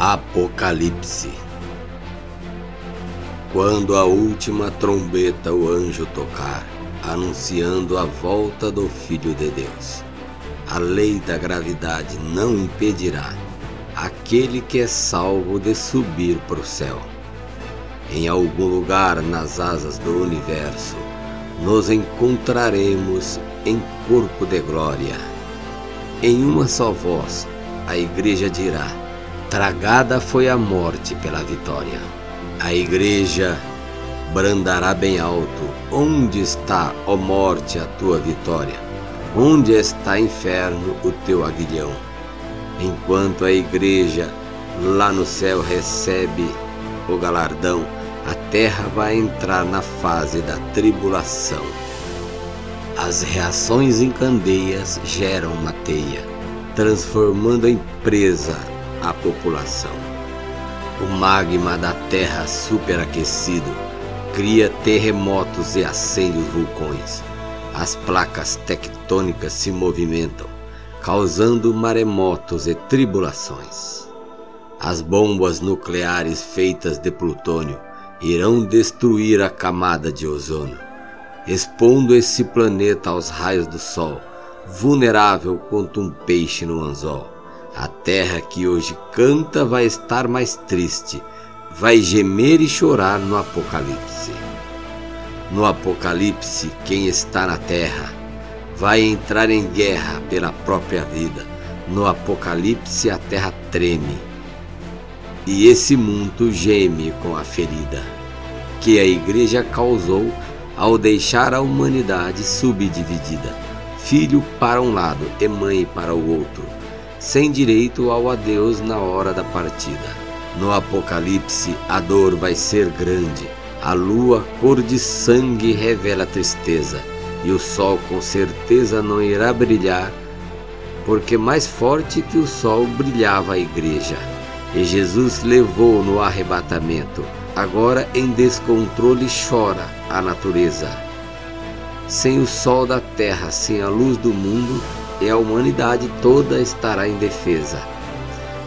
Apocalipse Quando a última trombeta o anjo tocar, anunciando a volta do Filho de Deus, a lei da gravidade não impedirá aquele que é salvo de subir para o céu. Em algum lugar nas asas do universo, nos encontraremos em corpo de glória. Em uma só voz, a igreja dirá: Tragada foi a morte pela vitória. A igreja brandará bem alto: Onde está, ó morte, a tua vitória? Onde está, inferno, o teu aguilhão? Enquanto a igreja lá no céu recebe o galardão, a terra vai entrar na fase da tribulação. As reações em candeias geram uma teia, transformando em presa a população. O magma da Terra superaquecido cria terremotos e acende os vulcões. As placas tectônicas se movimentam, causando maremotos e tribulações. As bombas nucleares feitas de plutônio irão destruir a camada de ozônio, expondo esse planeta aos raios do Sol, vulnerável quanto um peixe no anzol. A terra que hoje canta vai estar mais triste, vai gemer e chorar no Apocalipse. No Apocalipse, quem está na terra vai entrar em guerra pela própria vida. No Apocalipse, a terra treme e esse mundo geme com a ferida que a igreja causou ao deixar a humanidade subdividida, filho para um lado e mãe para o outro sem direito ao adeus na hora da partida. No Apocalipse, a dor vai ser grande, a lua cor de sangue revela tristeza, e o sol com certeza não irá brilhar, porque mais forte que o sol brilhava a igreja. E Jesus levou no arrebatamento, agora em descontrole chora a natureza. Sem o sol da terra, sem a luz do mundo, e a humanidade toda estará em defesa.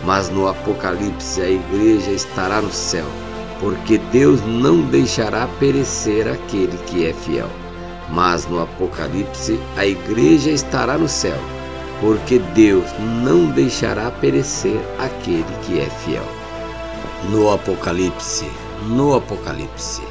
Mas no Apocalipse a igreja estará no céu, porque Deus não deixará perecer aquele que é fiel. Mas no Apocalipse a igreja estará no céu, porque Deus não deixará perecer aquele que é fiel. No Apocalipse, no Apocalipse.